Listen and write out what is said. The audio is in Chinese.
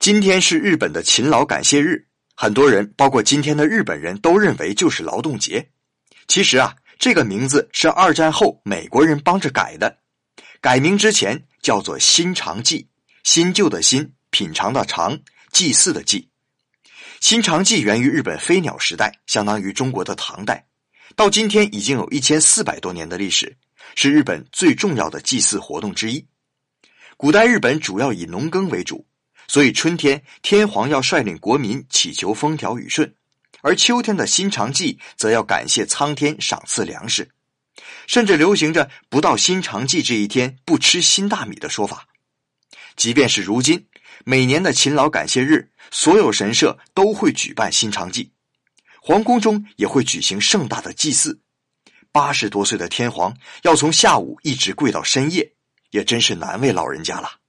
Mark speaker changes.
Speaker 1: 今天是日本的勤劳感谢日，很多人，包括今天的日本人都认为就是劳动节。其实啊，这个名字是二战后美国人帮着改的。改名之前叫做新长祭，新旧的新，品尝的尝，祭祀的祭。新长祭源于日本飞鸟时代，相当于中国的唐代，到今天已经有一千四百多年的历史，是日本最重要的祭祀活动之一。古代日本主要以农耕为主，所以春天天皇要率领国民祈求风调雨顺，而秋天的新长祭则要感谢苍天赏赐粮食，甚至流行着不到新长祭这一天不吃新大米的说法。即便是如今，每年的勤劳感谢日，所有神社都会举办新长祭，皇宫中也会举行盛大的祭祀。八十多岁的天皇要从下午一直跪到深夜。也真是难为老人家了。